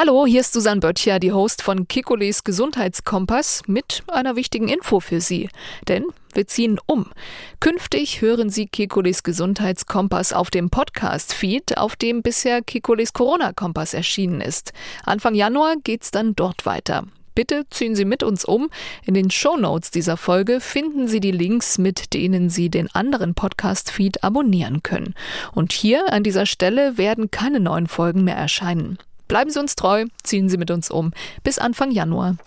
Hallo, hier ist Susanne Böttcher, die Host von Kikoles Gesundheitskompass mit einer wichtigen Info für Sie. Denn wir ziehen um. Künftig hören Sie Kikoles Gesundheitskompass auf dem Podcast-Feed, auf dem bisher Kikoles Corona-Kompass erschienen ist. Anfang Januar geht's dann dort weiter. Bitte ziehen Sie mit uns um. In den Show Notes dieser Folge finden Sie die Links, mit denen Sie den anderen Podcast-Feed abonnieren können. Und hier an dieser Stelle werden keine neuen Folgen mehr erscheinen. Bleiben Sie uns treu, ziehen Sie mit uns um. Bis Anfang Januar.